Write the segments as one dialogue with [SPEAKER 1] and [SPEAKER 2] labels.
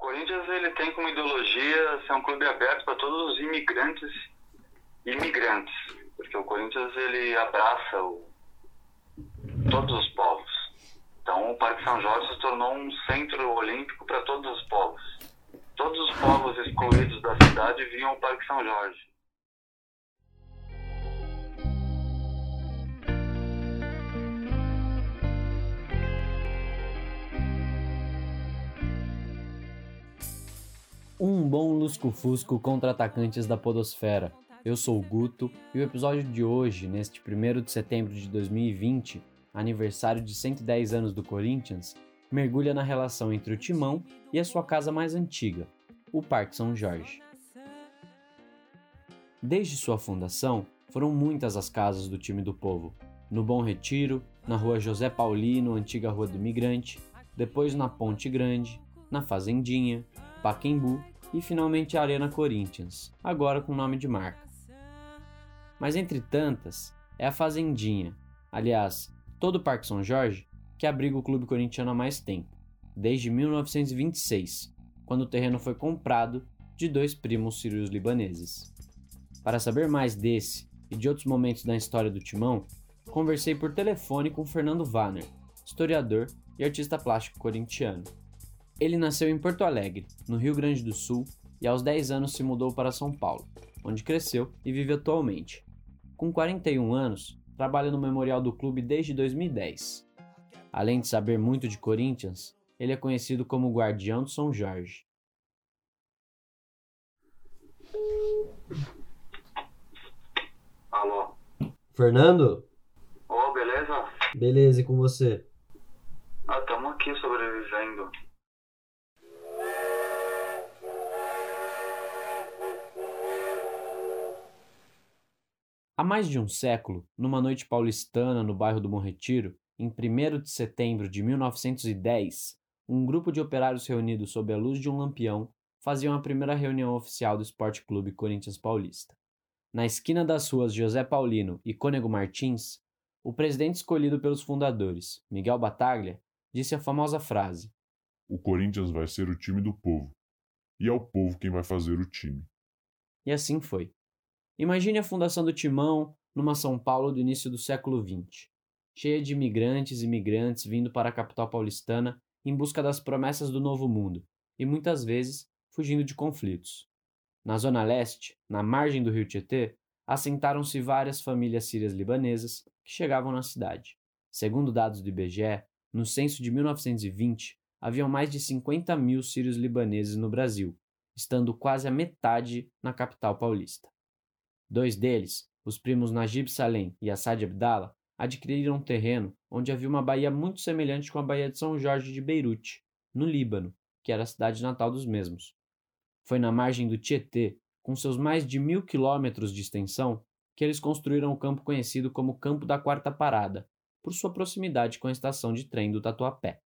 [SPEAKER 1] Corinthians ele tem como ideologia ser um clube aberto para todos os imigrantes e imigrantes, porque o Corinthians ele abraça o, todos os povos. Então o Parque São Jorge se tornou um centro olímpico para todos os povos. Todos os povos excluídos da cidade vinham ao Parque São Jorge.
[SPEAKER 2] Um bom lusco-fusco contra atacantes da podosfera. Eu sou o Guto e o episódio de hoje, neste 1 de setembro de 2020, aniversário de 110 anos do Corinthians, mergulha na relação entre o Timão e a sua casa mais antiga, o Parque São Jorge. Desde sua fundação, foram muitas as casas do time do povo. No Bom Retiro, na rua José Paulino, antiga Rua do Migrante, depois na Ponte Grande, na Fazendinha, Paquembu e finalmente a Arena Corinthians, agora com nome de marca. Mas entre tantas, é a Fazendinha, aliás, todo o Parque São Jorge, que abriga o clube corintiano há mais tempo, desde 1926, quando o terreno foi comprado de dois primos sírios libaneses. Para saber mais desse e de outros momentos da história do Timão, conversei por telefone com Fernando Vanner, historiador e artista plástico corintiano. Ele nasceu em Porto Alegre, no Rio Grande do Sul, e aos 10 anos se mudou para São Paulo, onde cresceu e vive atualmente. Com 41 anos, trabalha no Memorial do Clube desde 2010. Além de saber muito de Corinthians, ele é conhecido como Guardião de São Jorge.
[SPEAKER 1] Alô?
[SPEAKER 3] Fernando?
[SPEAKER 1] Ô, oh, beleza?
[SPEAKER 3] Beleza, e com você?
[SPEAKER 1] Ah, estamos aqui sobrevivendo.
[SPEAKER 2] Há mais de um século, numa noite paulistana no bairro do Bom Retiro, em 1 de setembro de 1910, um grupo de operários reunidos sob a luz de um lampião faziam a primeira reunião oficial do Esporte Clube Corinthians Paulista. Na esquina das ruas José Paulino e Cônego Martins, o presidente escolhido pelos fundadores, Miguel Bataglia, disse a famosa frase:
[SPEAKER 4] O Corinthians vai ser o time do povo, e é o povo quem vai fazer o time.
[SPEAKER 2] E assim foi. Imagine a fundação do Timão numa São Paulo do início do século XX, cheia de imigrantes e imigrantes vindo para a capital paulistana em busca das promessas do novo mundo e muitas vezes fugindo de conflitos. Na zona leste, na margem do rio Tietê, assentaram-se várias famílias sírias libanesas que chegavam na cidade. Segundo dados do IBGE, no censo de 1920, haviam mais de 50 mil sírios libaneses no Brasil, estando quase a metade na capital paulista. Dois deles, os primos Najib Salem e Assad Abdallah, adquiriram um terreno onde havia uma baía muito semelhante com a Baía de São Jorge de Beirute, no Líbano, que era a cidade natal dos mesmos. Foi na margem do Tietê, com seus mais de mil quilômetros de extensão, que eles construíram o campo conhecido como Campo da Quarta Parada, por sua proximidade com a estação de trem do Tatuapé.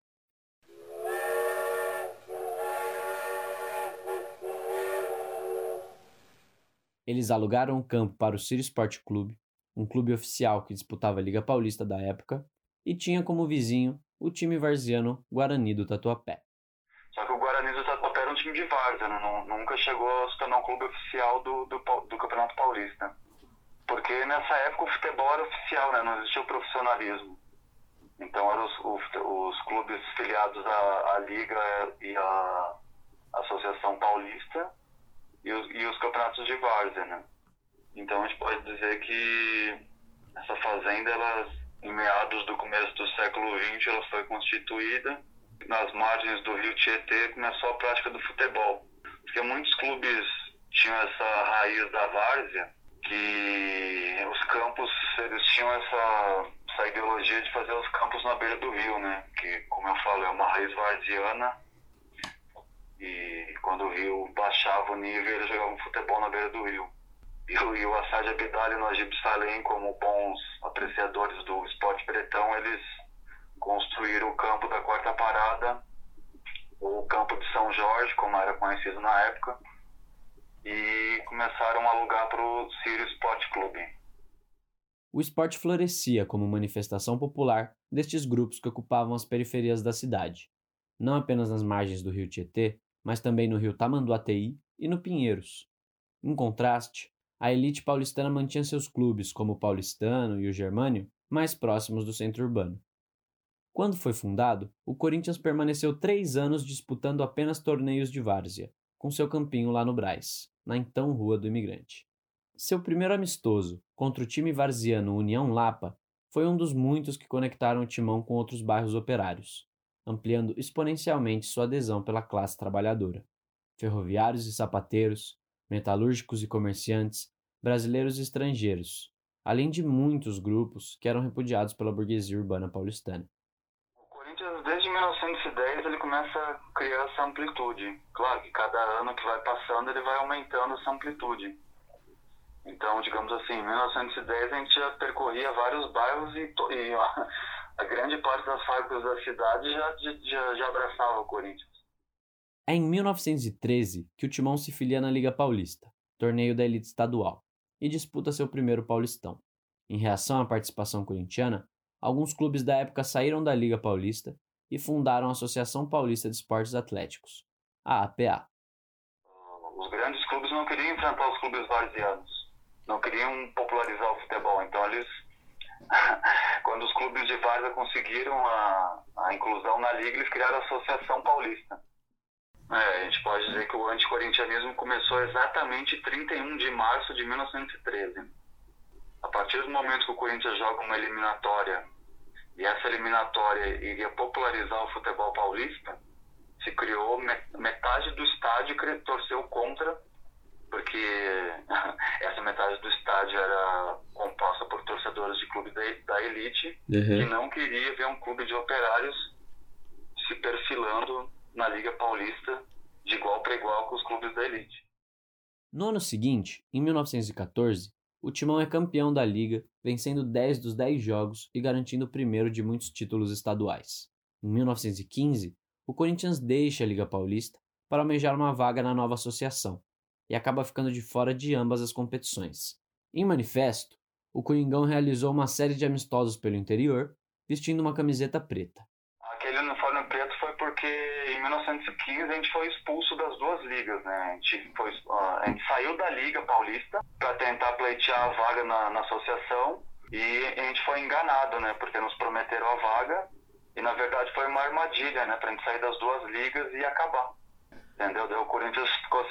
[SPEAKER 2] Eles alugaram o campo para o Ciro Sport Clube, um clube oficial que disputava a Liga Paulista da época, e tinha como vizinho o time varziano Guarani do Tatuapé.
[SPEAKER 1] Só que o Guarani do Tatuapé era um time de várzea, né? nunca chegou a se tornar um clube oficial do, do, do, Campeonato Paulista. Porque nessa época o futebol era oficial, né? não existia o profissionalismo. Então eram os, os, os clubes filiados à, à Liga e à Associação Paulista e os, e os campeonatos de várzea, né? Então a gente pode dizer que essa fazenda, ela, em meados do começo do século XX, ela foi constituída. Nas margens do rio Tietê começou a prática do futebol. Porque muitos clubes tinham essa raiz da várzea, que os campos, eles tinham essa, essa ideologia de fazer os campos na beira do rio, né? Que, como eu falo, é uma raiz varziana e quando o rio oitavo nível, eles jogavam futebol na beira do rio. E o, e o Assad Abdal e o Salem, como bons apreciadores do esporte pretão, eles construíram o campo da quarta parada, o campo de São Jorge, como era conhecido na época, e começaram a alugar para o Sírio Sport Clube.
[SPEAKER 2] O esporte florescia como manifestação popular destes grupos que ocupavam as periferias da cidade, não apenas nas margens do rio Tietê, mas também no rio Tamanduateí e no Pinheiros. Em contraste, a elite paulistana mantinha seus clubes, como o Paulistano e o Germânio, mais próximos do centro urbano. Quando foi fundado, o Corinthians permaneceu três anos disputando apenas torneios de várzea, com seu campinho lá no Braz, na então Rua do Imigrante. Seu primeiro amistoso, contra o time varziano União Lapa, foi um dos muitos que conectaram o timão com outros bairros operários, ampliando exponencialmente sua adesão pela classe trabalhadora. Ferroviários e sapateiros, metalúrgicos e comerciantes, brasileiros e estrangeiros, além de muitos grupos que eram repudiados pela burguesia urbana paulistana.
[SPEAKER 1] O Corinthians, desde 1910, ele começa a criar essa amplitude. Claro que cada ano que vai passando, ele vai aumentando essa amplitude. Então, digamos assim, em 1910 a gente já percorria vários bairros e, e a grande parte das fábricas da cidade já, já, já abraçava o Corinthians.
[SPEAKER 2] É em 1913 que o Timão se filia na Liga Paulista, torneio da elite estadual, e disputa seu primeiro Paulistão. Em reação à participação corintiana, alguns clubes da época saíram da Liga Paulista e fundaram a Associação Paulista de Esportes Atléticos, a APA.
[SPEAKER 1] Os grandes clubes não queriam enfrentar os clubes varzianos, não queriam popularizar o futebol, então eles quando os clubes de várzea conseguiram a, a inclusão na liga, eles criaram a Associação Paulista. É, a gente pode dizer que o anticorintianismo começou exatamente 31 de março de 1913. A partir do momento que o Corinthians joga uma eliminatória e essa eliminatória iria popularizar o futebol paulista, se criou metade do estádio que torceu contra, porque essa metade do estádio era composta torcedores de clube da, da elite uhum. que não queria ver um clube de operários se perfilando na Liga Paulista de igual para igual com os clubes da elite.
[SPEAKER 2] No ano seguinte, em 1914, o Timão é campeão da liga, vencendo 10 dos 10 jogos e garantindo o primeiro de muitos títulos estaduais. Em 1915, o Corinthians deixa a Liga Paulista para almejar uma vaga na nova associação e acaba ficando de fora de ambas as competições. Em manifesto, o Coringão realizou uma série de amistosos pelo interior, vestindo uma camiseta preta.
[SPEAKER 1] Aquele uniforme preto foi porque em 1915 a gente foi expulso das duas ligas, né? A gente, foi, a gente saiu da Liga Paulista para tentar pleitear a vaga na, na associação e a gente foi enganado, né? Porque nos prometeram a vaga e na verdade foi uma armadilha, né? Para a gente sair das duas ligas e acabar. Entendeu? Daí o Corinthians ficou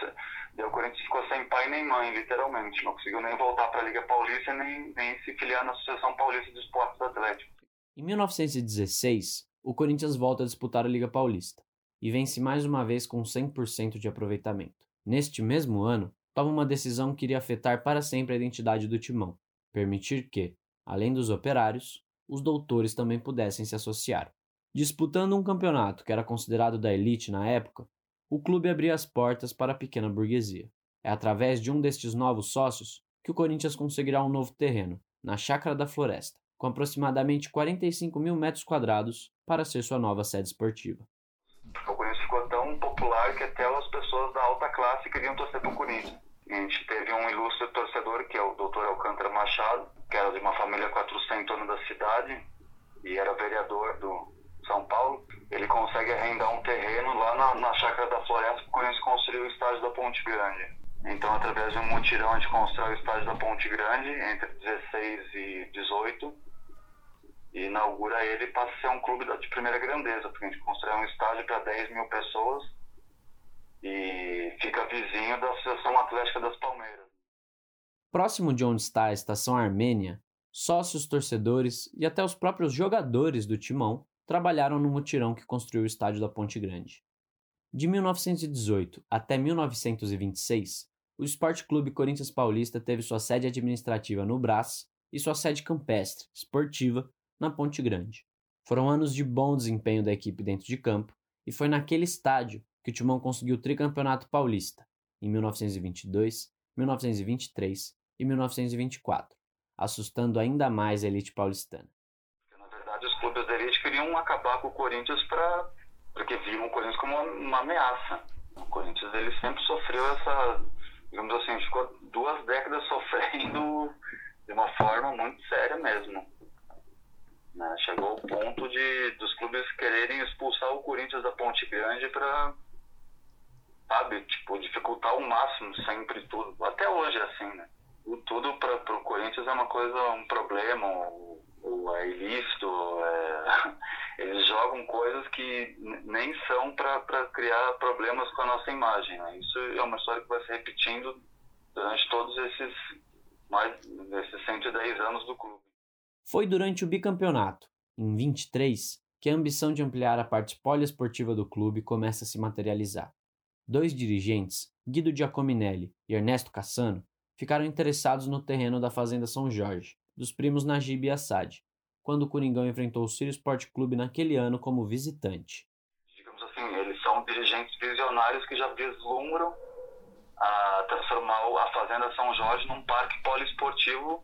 [SPEAKER 1] Daí o Corinthians ficou sem pai nem mãe, literalmente. Não conseguiu nem voltar para a Liga Paulista nem, nem se filiar na Associação Paulista de Esportes Atléticos.
[SPEAKER 2] Em 1916, o Corinthians volta a disputar a Liga Paulista e vence mais uma vez com 100% de aproveitamento. Neste mesmo ano, toma uma decisão que iria afetar para sempre a identidade do timão, permitir que, além dos operários, os doutores também pudessem se associar. Disputando um campeonato que era considerado da elite na época, o clube abria as portas para a pequena burguesia. É através de um destes novos sócios que o Corinthians conseguirá um novo terreno, na Chácara da Floresta, com aproximadamente 45 mil metros quadrados, para ser sua nova sede esportiva.
[SPEAKER 1] O Corinthians ficou tão popular que até as pessoas da alta classe queriam torcer para o Corinthians. a gente teve um ilustre torcedor, que é o Dr. Alcântara Machado, que era de uma família quatrocentona da cidade e era vereador do São Paulo ele consegue arrendar um terreno lá na, na chácara da Floresta para o construir o estádio da Ponte Grande. Então, através de um mutirão, a gente constrói o estádio da Ponte Grande entre 16 e 18 e inaugura ele para ser um clube de primeira grandeza, porque a gente constrói um estádio para 10 mil pessoas e fica vizinho da Associação Atlética das Palmeiras.
[SPEAKER 2] Próximo de onde está a estação Armênia, sócios, torcedores e até os próprios jogadores do Timão trabalharam no mutirão que construiu o estádio da Ponte Grande. De 1918 até 1926, o Esporte Clube Corinthians Paulista teve sua sede administrativa no Brás e sua sede campestre, esportiva, na Ponte Grande. Foram anos de bom desempenho da equipe dentro de campo e foi naquele estádio que o Timão conseguiu o tricampeonato paulista, em 1922, 1923 e 1924, assustando ainda mais a elite paulistana.
[SPEAKER 1] Os clubes da elite queriam acabar com o Corinthians pra, porque viam o Corinthians como uma, ameaça. O Corinthians ele sempre sofreu essa, digamos assim, ficou duas décadas sofrendo de uma forma muito séria mesmo. Né? Chegou ao ponto de dos clubes quererem expulsar o Corinthians da Ponte Grande para sabe, tipo, dificultar ao máximo sempre tudo. Até hoje é assim, né? O tudo para o Corinthians é uma coisa, um problema, ou é ilícito, é... eles jogam coisas que nem são para criar problemas com a nossa imagem. Né? Isso é uma história que vai se repetindo durante todos esses mais esses 110 anos do clube.
[SPEAKER 2] Foi durante o bicampeonato, em 23, que a ambição de ampliar a parte poliesportiva do clube começa a se materializar. Dois dirigentes, Guido Giacominelli e Ernesto Cassano, ficaram interessados no terreno da Fazenda São Jorge, dos primos Najib e Assad, quando o Coringão enfrentou o Sírio Sport Clube naquele ano como visitante.
[SPEAKER 1] Digamos assim, eles são dirigentes visionários que já vislumbram a transformar a Fazenda São Jorge num parque poliesportivo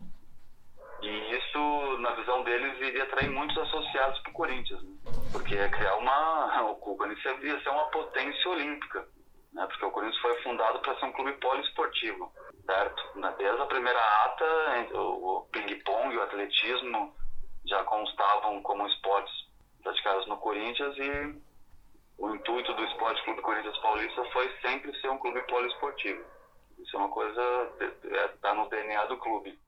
[SPEAKER 1] e isso, na visão deles, iria atrair muitos associados para o Corinthians, né? porque ia criar uma. O Corinthians ia ser uma potência olímpica né? porque o Corinthians foi fundado para ser um clube poliesportivo, certo? Desde a primeira ata, o ping-pong o atletismo já constavam como esportes praticados no Corinthians e o intuito do Esporte Clube Corinthians Paulista foi sempre ser um clube poliesportivo. Isso é uma coisa, está no DNA do clube.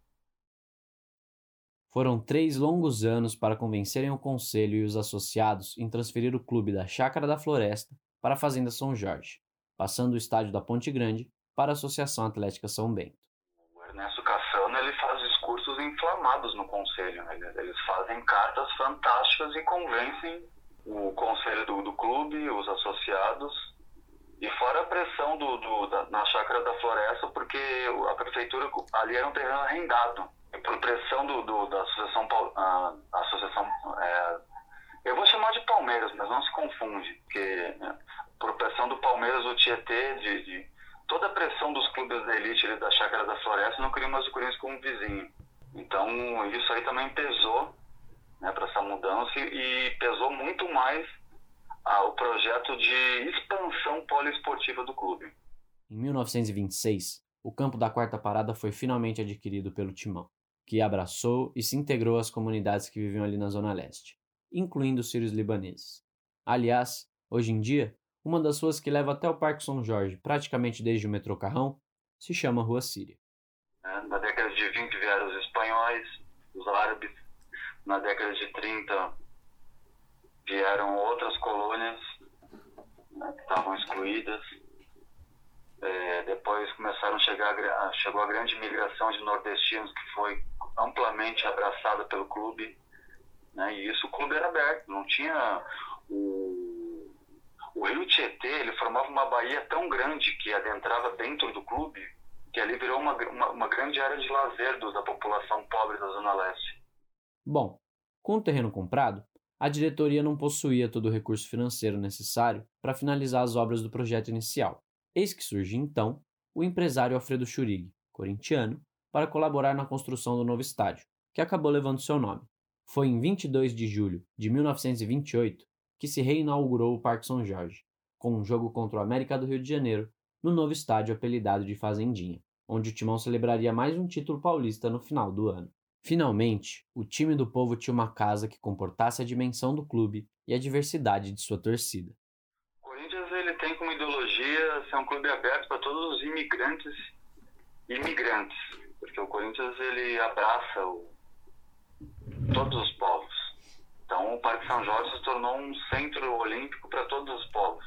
[SPEAKER 2] Foram três longos anos para convencerem o conselho e os associados em transferir o clube da Chácara da Floresta para a Fazenda São Jorge passando o estádio da Ponte Grande para a Associação Atlética São Bento.
[SPEAKER 1] O Ernesto Cassano ele faz discursos inflamados no conselho. Né? Eles fazem cartas fantásticas e convencem o conselho do, do clube, os associados, e fora a pressão do, do da, na chácara da floresta, porque a prefeitura ali era um terreno arrendado. E por pressão do, do da associação, a, a associação é, eu vou chamar de Palmeiras, mas não se confunde, porque né, por pressão do Palmeiras, o Tietê, de, de, toda a pressão dos clubes da elite da Chácara da Floresta, não queria mais o Corinthians como vizinho. Então, isso aí também pesou né, para essa mudança e, pesou muito mais ah, o projeto de expansão poliesportiva do clube.
[SPEAKER 2] Em 1926, o campo da Quarta Parada foi finalmente adquirido pelo Timão, que abraçou e se integrou às comunidades que viviam ali na Zona Leste, incluindo os sírios libaneses. Aliás, hoje em dia, uma das ruas que leva até o Parque São Jorge, praticamente desde o metrô Carrão, se chama Rua Síria.
[SPEAKER 1] É, na década de 20 vieram os espanhóis, os árabes. Na década de 30 vieram outras colônias né, que estavam excluídas. É, depois começaram a chegar, chegou a grande migração de nordestinos que foi amplamente abraçada pelo clube. Né, e isso o clube era aberto, não tinha o o rio Tietê ele formava uma baía tão grande que adentrava dentro do clube que ali virou uma, uma, uma grande área de lazer da população pobre da Zona Leste.
[SPEAKER 2] Bom, com o terreno comprado, a diretoria não possuía todo o recurso financeiro necessário para finalizar as obras do projeto inicial. Eis que surge então o empresário Alfredo Churig, corintiano, para colaborar na construção do novo estádio, que acabou levando seu nome. Foi em 22 de julho de 1928 que se reinaugurou o Parque São Jorge, com um jogo contra o América do Rio de Janeiro, no novo estádio apelidado de Fazendinha, onde o Timão celebraria mais um título paulista no final do ano. Finalmente, o time do povo tinha uma casa que comportasse a dimensão do clube e a diversidade de sua torcida.
[SPEAKER 1] O Corinthians ele tem como ideologia ser um clube aberto para todos os imigrantes e imigrantes, porque o Corinthians ele abraça o, todos os povos. Então, o Parque São Jorge se tornou um centro olímpico para todos os povos.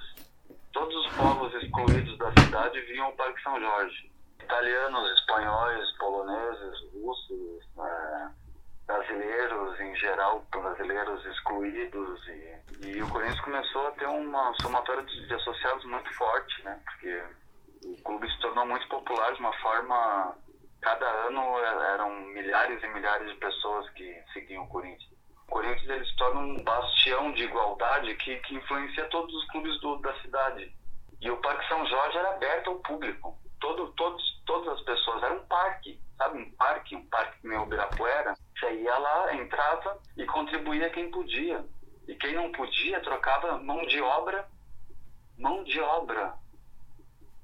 [SPEAKER 1] Todos os povos excluídos da cidade vinham ao Parque São Jorge. Italianos, espanhóis, poloneses, russos, é, brasileiros em geral, brasileiros excluídos. E, e o Corinthians começou a ter uma somatória de, de associados muito forte, né? Porque o clube se tornou muito popular de uma forma. Cada ano eram milhares e milhares de pessoas que seguiam o Corinthians. Corinthians ele se torna um bastião de igualdade que, que influencia todos os clubes do, da cidade. E o Parque São Jorge era aberto ao público. Todo, todos, todas as pessoas, era um parque, sabe? Um parque, um parque meio Ibirapuera. Você ia lá, entrava e contribuía quem podia. E quem não podia trocava mão de obra, mão de obra,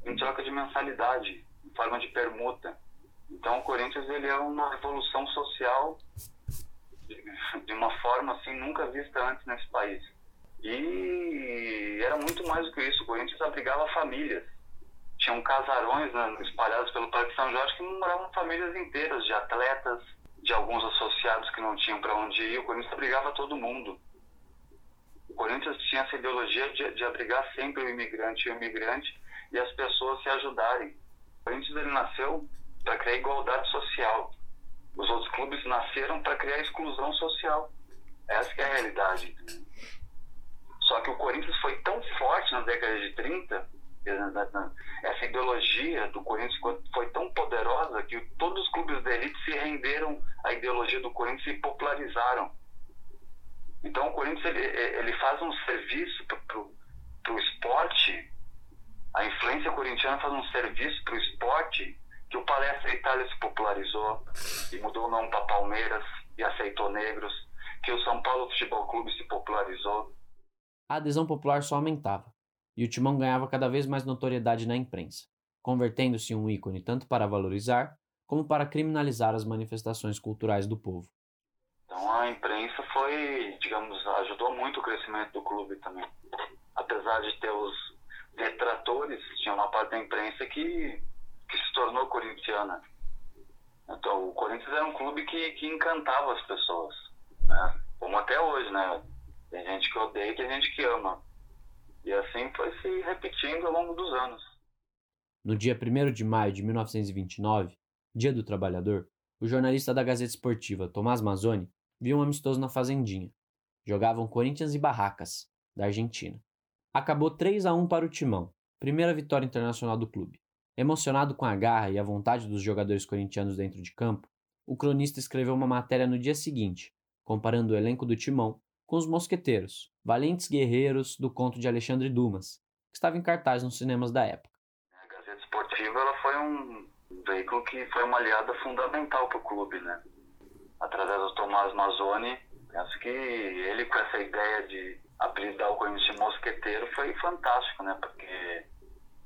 [SPEAKER 1] em troca de mensalidade, em forma de permuta. Então o Corinthians ele é uma revolução social de uma forma assim nunca vista antes nesse país. E era muito mais do que isso. O Corinthians abrigava famílias. Tinham casarões né, espalhados pelo Parque São Jorge que moravam famílias inteiras de atletas, de alguns associados que não tinham para onde ir. O Corinthians abrigava todo mundo. O Corinthians tinha essa ideologia de, de abrigar sempre o imigrante e o imigrante e as pessoas se ajudarem. O Corinthians ele nasceu para criar igualdade social. Os outros clubes nasceram para criar exclusão social. Essa é a realidade. Só que o Corinthians foi tão forte na década de 30, essa ideologia do Corinthians foi tão poderosa que todos os clubes da elite se renderam à ideologia do Corinthians e popularizaram. Então o Corinthians ele, ele faz um serviço para o esporte, a influência corintiana faz um serviço para o esporte que o Palestra Itália se popularizou e mudou o nome para Palmeiras e aceitou negros, que o São Paulo Futebol Clube se popularizou.
[SPEAKER 2] A adesão popular só aumentava, e o Timão ganhava cada vez mais notoriedade na imprensa, convertendo-se em um ícone tanto para valorizar como para criminalizar as manifestações culturais do povo.
[SPEAKER 1] Então a imprensa foi, digamos, ajudou muito o crescimento do clube também. Apesar de ter os detratores, tinha uma parte da imprensa que que se tornou corintiana. Então, o Corinthians era um clube que, que encantava as pessoas, né? Como até hoje, né? Tem gente que odeia e tem gente que ama. E assim foi se repetindo ao longo dos anos.
[SPEAKER 2] No dia 1 de maio de 1929, Dia do Trabalhador, o jornalista da Gazeta Esportiva, Tomás Mazzoni, viu um amistoso na Fazendinha. Jogavam Corinthians e Barracas, da Argentina. Acabou 3 a 1 para o Timão, primeira vitória internacional do clube. Emocionado com a garra e a vontade dos jogadores corintianos dentro de campo, o cronista escreveu uma matéria no dia seguinte, comparando o elenco do Timão com os Mosqueteiros, valentes guerreiros do conto de Alexandre Dumas, que estava em cartaz nos cinemas da época.
[SPEAKER 1] A Gazeta Esportiva ela foi um veículo que foi uma aliada fundamental para o clube, né? Através do Tomás Mazzoni, penso que ele com essa ideia de apelidar o Corinthians de Mosqueteiro foi fantástico, né? Porque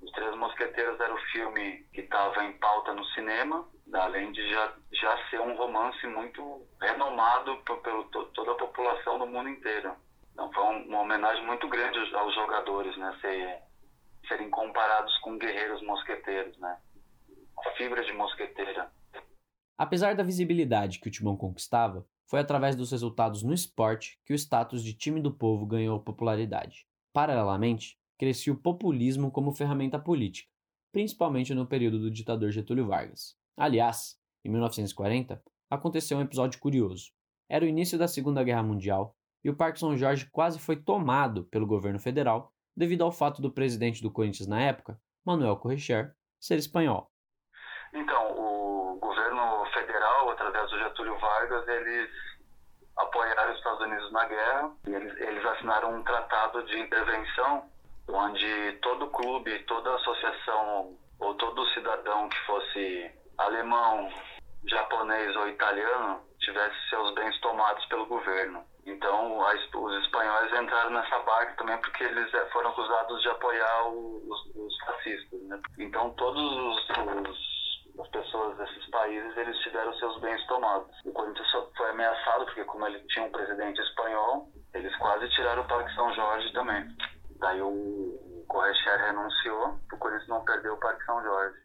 [SPEAKER 1] os Três Mosqueteiros era o filme que estava em pauta no cinema, além de já, já ser um romance muito renomado pelo toda a população do mundo inteiro. Então foi uma homenagem muito grande aos jogadores, né? Ser, serem comparados com guerreiros mosqueteiros, né? Fibra de mosqueteira.
[SPEAKER 2] Apesar da visibilidade que o Timão conquistava, foi através dos resultados no esporte que o status de time do povo ganhou popularidade. Paralelamente, crescia o populismo como ferramenta política, principalmente no período do ditador Getúlio Vargas. Aliás, em 1940, aconteceu um episódio curioso. Era o início da Segunda Guerra Mundial e o Parque São Jorge quase foi tomado pelo governo federal devido ao fato do presidente do Corinthians na época, Manuel Correcher, ser espanhol.
[SPEAKER 1] Então, o governo federal, através do Getúlio Vargas, eles apoiaram os Estados Unidos na guerra e eles, eles assinaram um tratado de intervenção onde todo clube, toda associação ou todo cidadão que fosse alemão, japonês ou italiano tivesse seus bens tomados pelo governo. Então, os espanhóis entraram nessa barca também porque eles eh, foram acusados de apoiar os, os fascistas. Né? Então, todos os, os as pessoas desses países eles tiveram seus bens tomados. O Corinthians foi ameaçado porque como ele tinha um presidente espanhol, eles quase tiraram o Parque São Jorge também. Daí o Correcher renunciou, o Corinthians não perdeu o Parque São Jorge.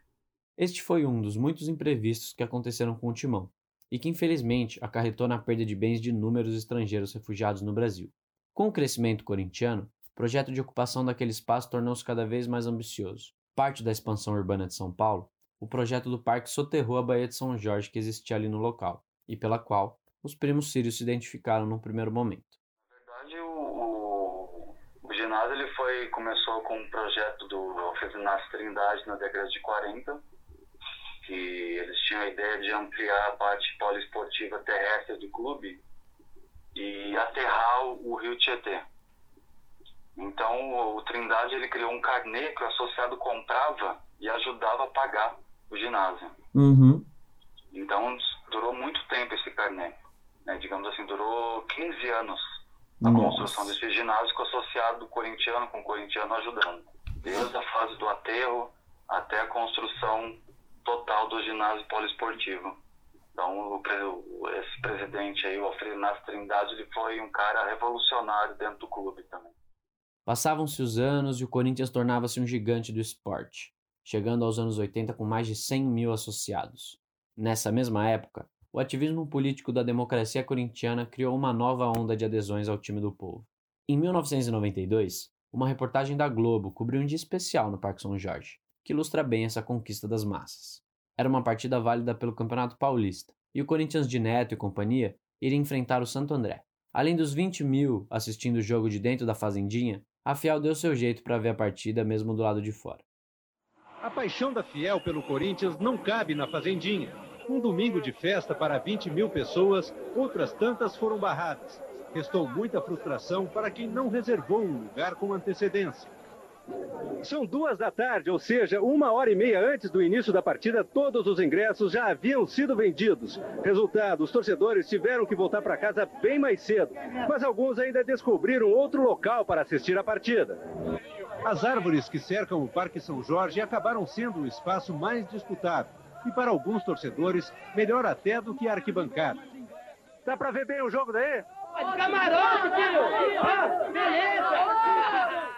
[SPEAKER 2] Este foi um dos muitos imprevistos que aconteceram com o Timão, e que infelizmente acarretou na perda de bens de inúmeros estrangeiros refugiados no Brasil. Com o crescimento corintiano, o projeto de ocupação daquele espaço tornou-se cada vez mais ambicioso. Parte da expansão urbana de São Paulo, o projeto do parque soterrou a Baía de São Jorge que existia ali no local, e pela qual os primos sírios se identificaram num primeiro momento
[SPEAKER 1] ginásio ele foi começou com um projeto do Ginásio Trindade na década de 40, que eles tinham a ideia de ampliar a parte poliesportiva terrestre do clube e aterrar o rio Tietê. Então o, o Trindade ele criou um carnê que o associado comprava e ajudava a pagar o ginásio.
[SPEAKER 3] Uhum.
[SPEAKER 1] Então durou muito tempo esse carnê. Né? Digamos assim, durou 15 anos a
[SPEAKER 3] Nossa.
[SPEAKER 1] construção desse ginásio com associado corintiano com o corintiano ajudando. Desde a fase do aterro até a construção total do ginásio poliesportivo. Então, o, esse presidente aí, o Alfredo Inácio Trindade, ele foi um cara revolucionário dentro do clube também.
[SPEAKER 2] Passavam-se os anos e o Corinthians tornava-se um gigante do esporte, chegando aos anos 80 com mais de 100 mil associados. Nessa mesma época, o ativismo político da democracia corintiana criou uma nova onda de adesões ao time do povo. Em 1992, uma reportagem da Globo cobriu um dia especial no Parque São Jorge, que ilustra bem essa conquista das massas. Era uma partida válida pelo Campeonato Paulista, e o Corinthians de Neto e companhia iria enfrentar o Santo André. Além dos 20 mil assistindo o jogo de dentro da Fazendinha, a Fiel deu seu jeito para ver a partida mesmo do lado de fora.
[SPEAKER 5] A paixão da Fiel pelo Corinthians não cabe na Fazendinha. Um domingo de festa para 20 mil pessoas, outras tantas foram barradas. Restou muita frustração para quem não reservou um lugar com antecedência. São duas da tarde, ou seja, uma hora e meia antes do início da partida, todos os ingressos já haviam sido vendidos. Resultado, os torcedores tiveram que voltar para casa bem mais cedo, mas alguns ainda descobriram outro local para assistir à partida. As árvores que cercam o Parque São Jorge acabaram sendo o espaço mais disputado e, para alguns torcedores, melhor até do que a arquibancada. Dá para ver bem o jogo daí?
[SPEAKER 6] Camarote, filho! Ah, beleza!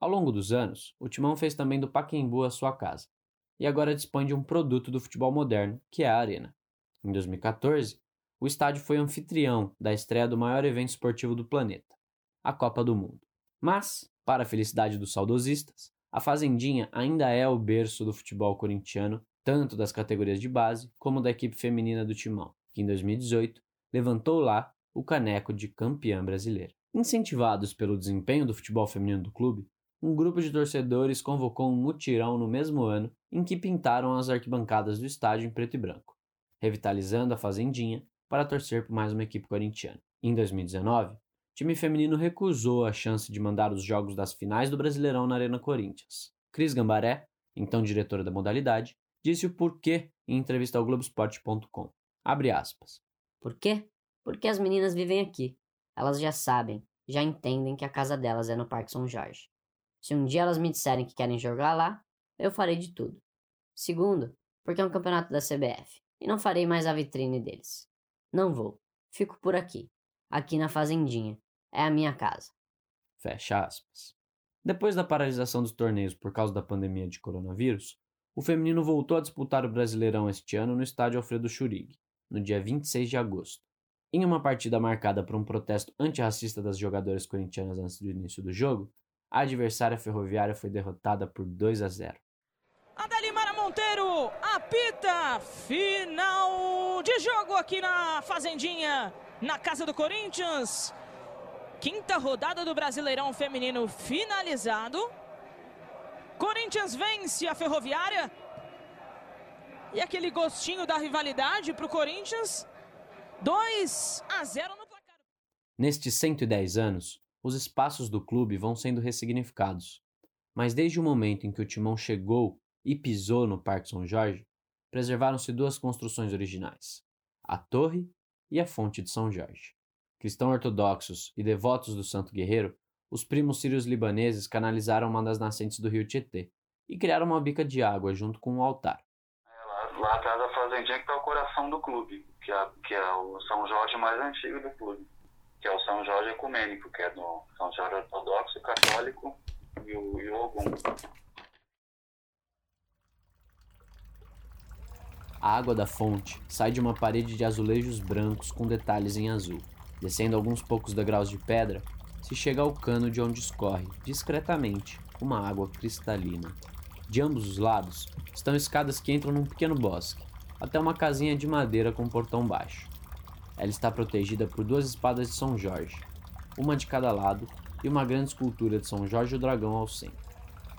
[SPEAKER 2] Ao longo dos anos, o Timão fez também do Pacaembu a sua casa, e agora dispõe de um produto do futebol moderno, que é a Arena. Em 2014, o estádio foi anfitrião da estreia do maior evento esportivo do planeta, a Copa do Mundo. Mas, para a felicidade dos saudosistas, a Fazendinha ainda é o berço do futebol corintiano, tanto das categorias de base como da equipe feminina do Timão, que em 2018 levantou lá o caneco de campeã brasileira. Incentivados pelo desempenho do futebol feminino do clube, um grupo de torcedores convocou um mutirão no mesmo ano em que pintaram as arquibancadas do estádio em preto e branco, revitalizando a Fazendinha para torcer por mais uma equipe corintiana. Em 2019, o time feminino recusou a chance de mandar os jogos das finais do Brasileirão na Arena Corinthians. Cris Gambaré, então diretora da modalidade, disse o porquê em entrevista ao Globoesporte.com. Abre aspas.
[SPEAKER 7] Por quê? Porque as meninas vivem aqui. Elas já sabem, já entendem que a casa delas é no Parque São Jorge. Se um dia elas me disserem que querem jogar lá, eu farei de tudo. Segundo, porque é um campeonato da CBF e não farei mais a vitrine deles. Não vou. Fico por aqui, aqui na Fazendinha. É a minha casa.
[SPEAKER 2] Fecha aspas. Depois da paralisação dos torneios por causa da pandemia de coronavírus, o feminino voltou a disputar o Brasileirão este ano no estádio Alfredo Churig, no dia 26 de agosto. Em uma partida marcada por um protesto antirracista das jogadoras corintianas antes do início do jogo, a adversária ferroviária foi derrotada por 2 a 0.
[SPEAKER 6] Adelimara Monteiro apita final de jogo aqui na Fazendinha, na casa do Corinthians. Quinta rodada do Brasileirão Feminino finalizado. Corinthians vence a Ferroviária. E aquele gostinho da rivalidade para o Corinthians. 2 a 0 no placar.
[SPEAKER 2] Nestes 110 anos, os espaços do clube vão sendo ressignificados. Mas desde o momento em que o timão chegou e pisou no Parque São Jorge, preservaram-se duas construções originais: a Torre e a Fonte de São Jorge. Cristãos ortodoxos e devotos do Santo Guerreiro, os primos sírios libaneses canalizaram uma das nascentes do rio Tietê e criaram uma bica de água junto com um altar.
[SPEAKER 1] É, lá, lá atrás da fazendinha que está o coração do clube, que é, que é o São Jorge mais antigo do clube, que é o São Jorge Ecumênico, que é do São Jorge Ortodoxo, Católico e o, e o Ogum.
[SPEAKER 2] A água da fonte sai de uma parede de azulejos brancos com detalhes em azul. Descendo alguns poucos degraus de pedra, se chega ao cano de onde escorre, discretamente, uma água cristalina. De ambos os lados estão escadas que entram num pequeno bosque, até uma casinha de madeira com um portão baixo. Ela está protegida por duas espadas de São Jorge, uma de cada lado, e uma grande escultura de São Jorge o Dragão ao centro.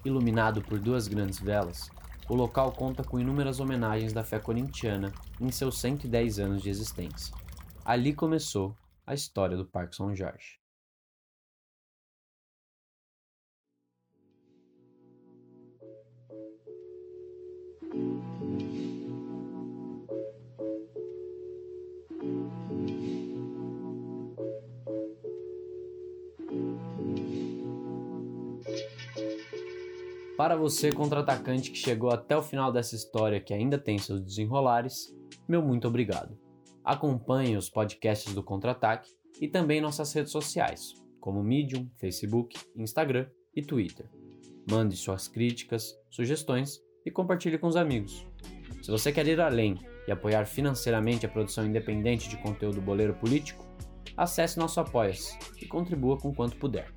[SPEAKER 2] Iluminado por duas grandes velas, o local conta com inúmeras homenagens da fé corintiana em seus 110 anos de existência. Ali começou a história do Parque São Jorge. Para você, contra-atacante que chegou até o final dessa história que ainda tem seus desenrolares, meu muito obrigado. Acompanhe os podcasts do Contra-Ataque e também nossas redes sociais, como Medium, Facebook, Instagram e Twitter. Mande suas críticas, sugestões e compartilhe com os amigos. Se você quer ir além e apoiar financeiramente a produção independente de conteúdo boleiro político, acesse nosso Apoia-se e contribua com quanto puder.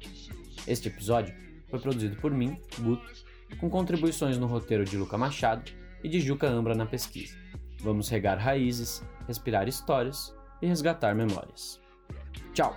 [SPEAKER 2] Este episódio foi produzido por mim, Guto, com contribuições no roteiro de Luca Machado e de Juca Ambra na pesquisa. Vamos regar raízes, respirar histórias e resgatar memórias. Tchau!